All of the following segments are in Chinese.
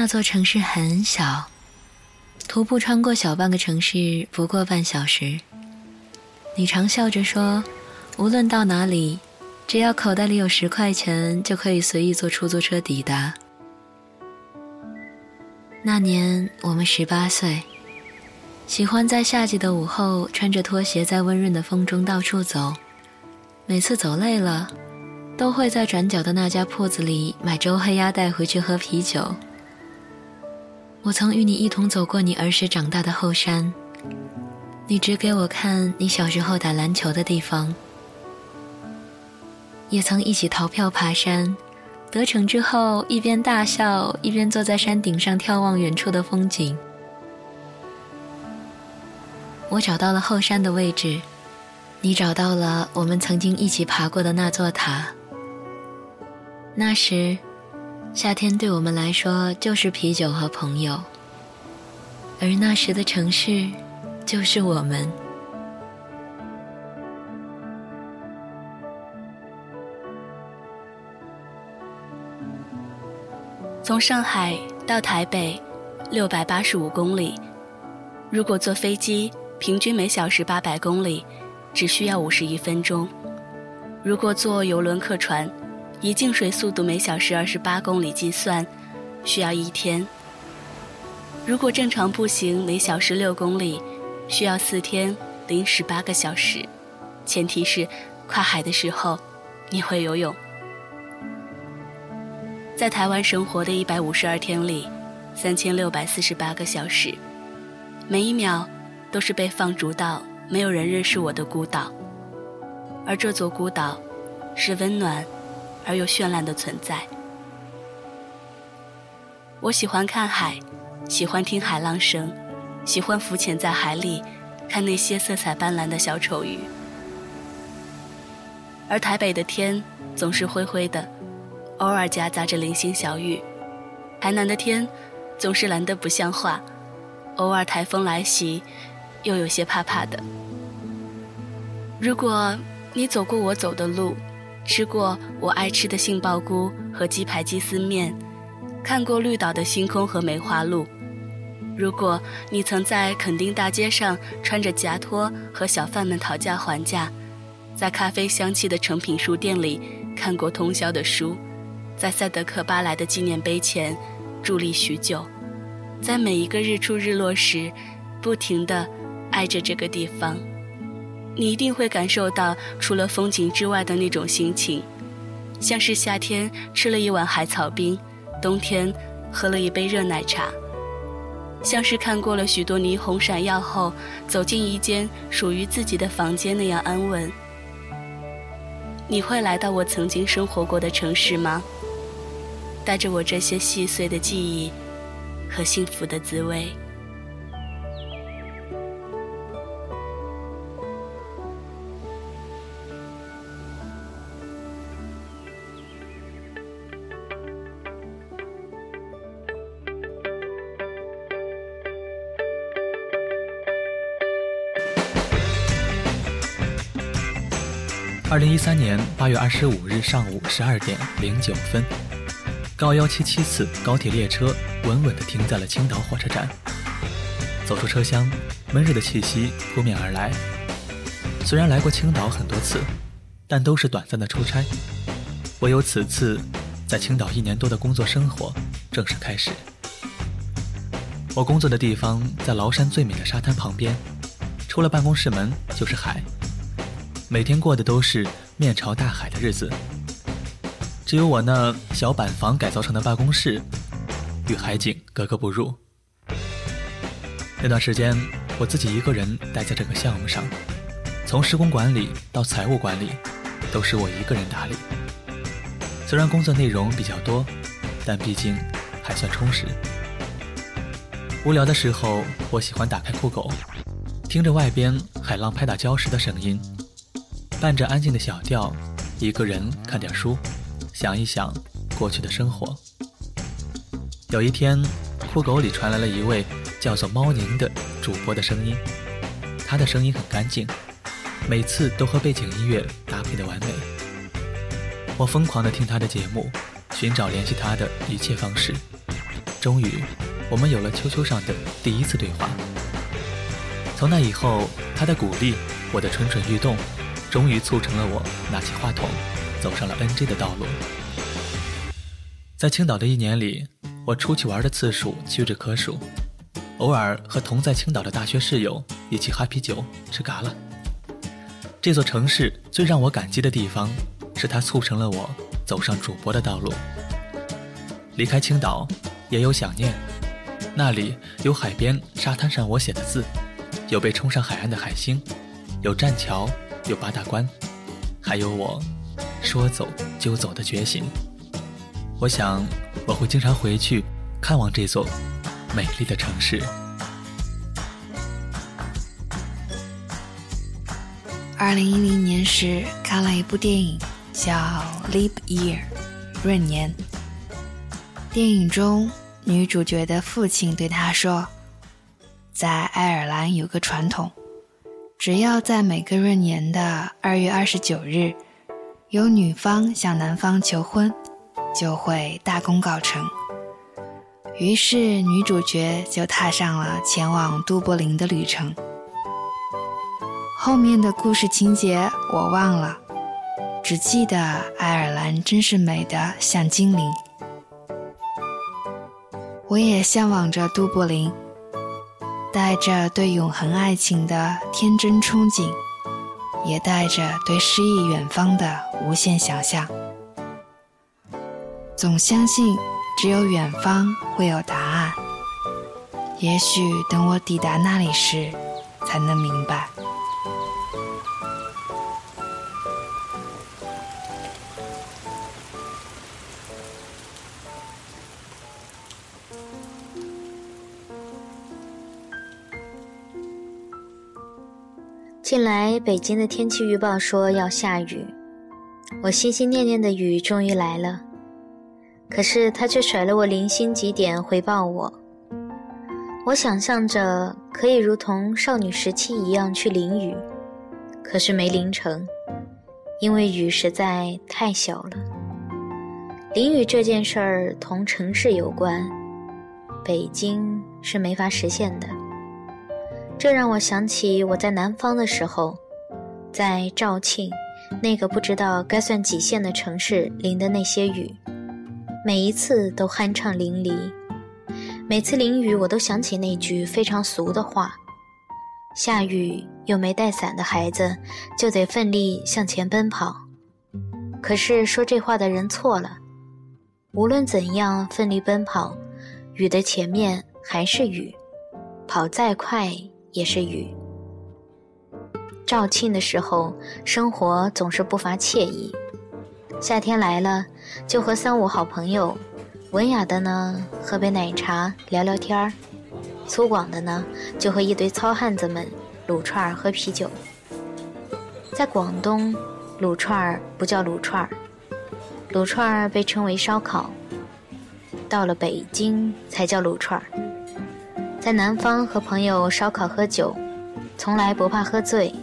那座城市很小，徒步穿过小半个城市不过半小时。你常笑着说，无论到哪里，只要口袋里有十块钱，就可以随意坐出租车抵达。那年我们十八岁，喜欢在夏季的午后穿着拖鞋在温润的风中到处走。每次走累了，都会在转角的那家铺子里买周黑鸭带回去喝啤酒。我曾与你一同走过你儿时长大的后山，你指给我看你小时候打篮球的地方，也曾一起逃票爬山。得逞之后，一边大笑，一边坐在山顶上眺望远处的风景。我找到了后山的位置，你找到了我们曾经一起爬过的那座塔。那时，夏天对我们来说就是啤酒和朋友，而那时的城市，就是我们。从上海到台北，六百八十五公里。如果坐飞机，平均每小时八百公里，只需要五十一分钟。如果坐游轮客船，以净水速度每小时二十八公里计算，需要一天。如果正常步行每小时六公里，需要四天零十八个小时。前提是跨海的时候，你会游泳。在台湾生活的一百五十二天里，三千六百四十八个小时，每一秒都是被放逐到没有人认识我的孤岛。而这座孤岛，是温暖而又绚烂的存在。我喜欢看海，喜欢听海浪声，喜欢浮潜在海里，看那些色彩斑斓的小丑鱼。而台北的天总是灰灰的。偶尔夹杂着零星小雨，台南的天总是蓝得不像话，偶尔台风来袭，又有些怕怕的。如果你走过我走的路，吃过我爱吃的杏鲍菇和鸡排鸡丝面，看过绿岛的星空和梅花鹿，如果你曾在垦丁大街上穿着夹拖和小贩们讨价还价，在咖啡香气的诚品书店里看过通宵的书。在赛德克巴莱的纪念碑前伫立许久，在每一个日出日落时，不停地爱着这个地方。你一定会感受到除了风景之外的那种心情，像是夏天吃了一碗海草冰，冬天喝了一杯热奶茶，像是看过了许多霓虹闪耀后，走进一间属于自己的房间那样安稳。你会来到我曾经生活过的城市吗？带着我这些细碎的记忆和幸福的滋味。二零一三年八月二十五日上午十二点零九分。高幺七七次高铁列车稳稳地停在了青岛火车站。走出车厢，闷热的气息扑面而来。虽然来过青岛很多次，但都是短暂的出差。唯有此次，在青岛一年多的工作生活正式开始。我工作的地方在崂山最美的沙滩旁边，出了办公室门就是海。每天过的都是面朝大海的日子。只有我那小板房改造成的办公室，与海景格格不入。那段时间，我自己一个人待在这个项目上，从施工管理到财务管理，都是我一个人打理。虽然工作内容比较多，但毕竟还算充实。无聊的时候，我喜欢打开酷狗，听着外边海浪拍打礁石的声音，伴着安静的小调，一个人看点书。想一想过去的生活。有一天，酷狗里传来了一位叫做猫宁的主播的声音，他的声音很干净，每次都和背景音乐搭配的完美。我疯狂地听他的节目，寻找联系他的一切方式。终于，我们有了 QQ 上的第一次对话。从那以后，他的鼓励，我的蠢蠢欲动，终于促成了我拿起话筒，走上了 NJ 的道路。在青岛的一年里，我出去玩的次数屈指可数，偶尔和同在青岛的大学室友一起喝啤酒、吃嘎啦。这座城市最让我感激的地方，是它促成了我走上主播的道路。离开青岛，也有想念，那里有海边沙滩上我写的字。有被冲上海岸的海星，有栈桥，有八大关，还有我说走就走的决心。我想我会经常回去看望这座美丽的城市。二零一零年时看了一部电影，叫《Leap Year》，闰年。电影中女主角的父亲对她说。在爱尔兰有个传统，只要在每个闰年的二月二十九日，有女方向男方求婚，就会大功告成。于是女主角就踏上了前往都柏林的旅程。后面的故事情节我忘了，只记得爱尔兰真是美的像精灵。我也向往着都柏林。带着对永恒爱情的天真憧憬，也带着对诗意远方的无限想象，总相信只有远方会有答案。也许等我抵达那里时，才能明白。近来北京的天气预报说要下雨，我心心念念的雨终于来了，可是他却甩了我零星几点回报我。我想象着可以如同少女时期一样去淋雨，可是没淋成，因为雨实在太小了。淋雨这件事儿同城市有关，北京是没法实现的。这让我想起我在南方的时候，在肇庆那个不知道该算几线的城市淋的那些雨，每一次都酣畅淋漓。每次淋雨，我都想起那句非常俗的话：“下雨又没带伞的孩子，就得奋力向前奔跑。”可是说这话的人错了。无论怎样奋力奔跑，雨的前面还是雨，跑再快。也是雨。肇庆的时候，生活总是不乏惬意。夏天来了，就和三五好朋友，文雅的呢喝杯奶茶聊聊天儿，粗犷的呢就和一堆糙汉子们撸串儿喝啤酒。在广东，撸串儿不叫撸串儿，撸串儿被称为烧烤。到了北京才叫撸串儿。在南方和朋友烧烤喝酒，从来不怕喝醉。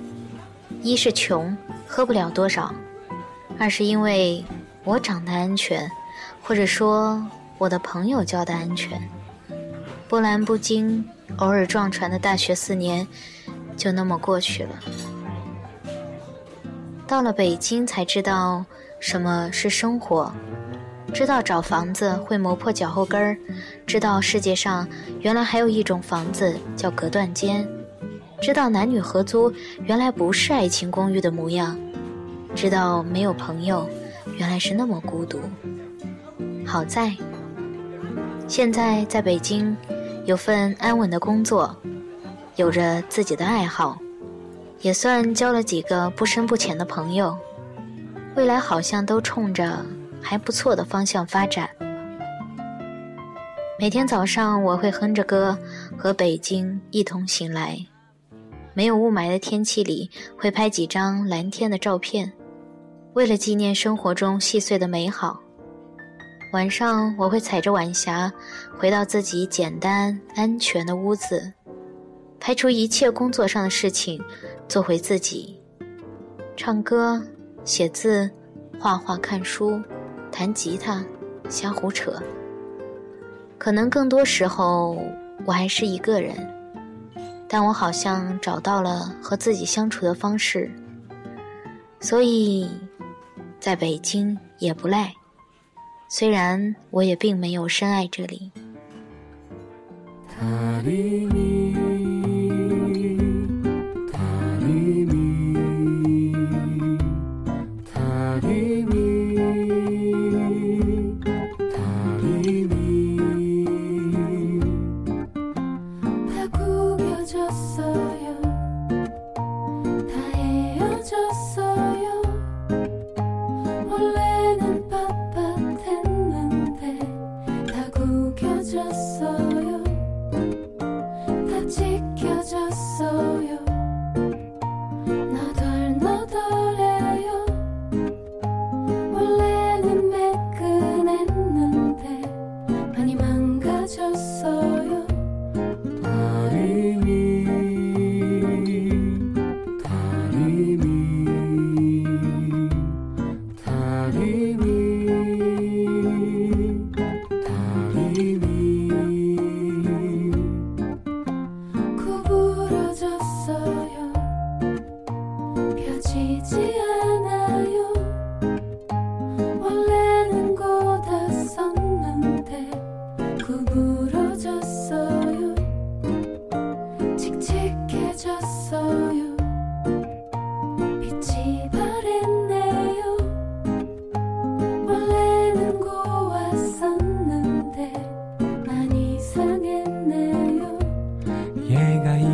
一是穷，喝不了多少；二是因为我长得安全，或者说我的朋友交的安全。波澜不惊，偶尔撞船的大学四年，就那么过去了。到了北京才知道什么是生活。知道找房子会磨破脚后跟儿，知道世界上原来还有一种房子叫隔断间，知道男女合租原来不是爱情公寓的模样，知道没有朋友原来是那么孤独。好在，现在在北京有份安稳的工作，有着自己的爱好，也算交了几个不深不浅的朋友，未来好像都冲着。还不错的方向发展。每天早上我会哼着歌和北京一同醒来，没有雾霾的天气里会拍几张蓝天的照片，为了纪念生活中细碎的美好。晚上我会踩着晚霞回到自己简单安全的屋子，排除一切工作上的事情，做回自己，唱歌、写字、画画、看书。弹吉他，瞎胡扯。可能更多时候我还是一个人，但我好像找到了和自己相处的方式，所以在北京也不赖。虽然我也并没有深爱这里。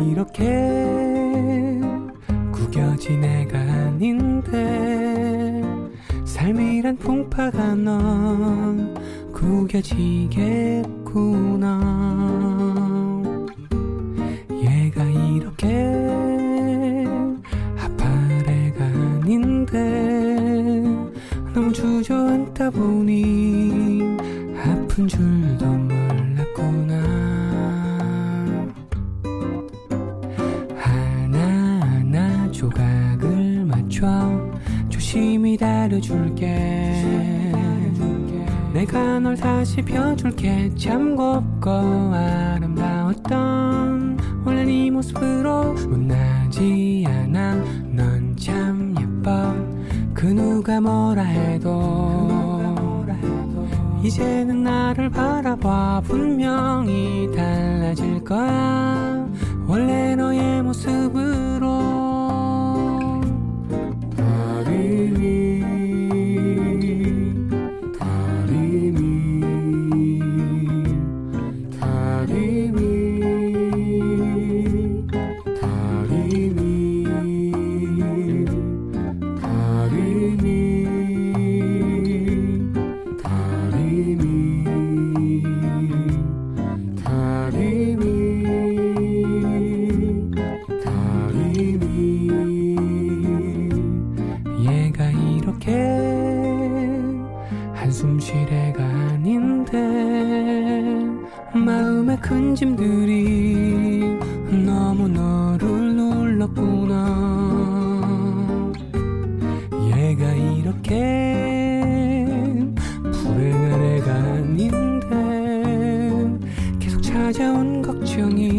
이렇게 구겨진 애가 아닌데 삶이란 풍파가 넌 구겨지겠구나. 얘가 이렇게 아파할 애가 아닌데 너무 주저앉다 보니 아픈 줄도 내가 널 다시 펴줄게. 참 곱고 아름다웠던 원래 네 모습으로 못나지 않아. 넌 참 예뻐. 그 누가 뭐라 해도 이제는 나를 바라봐. 분명히 달라질 거야. 원래 너의 모습으 찾아온 걱정이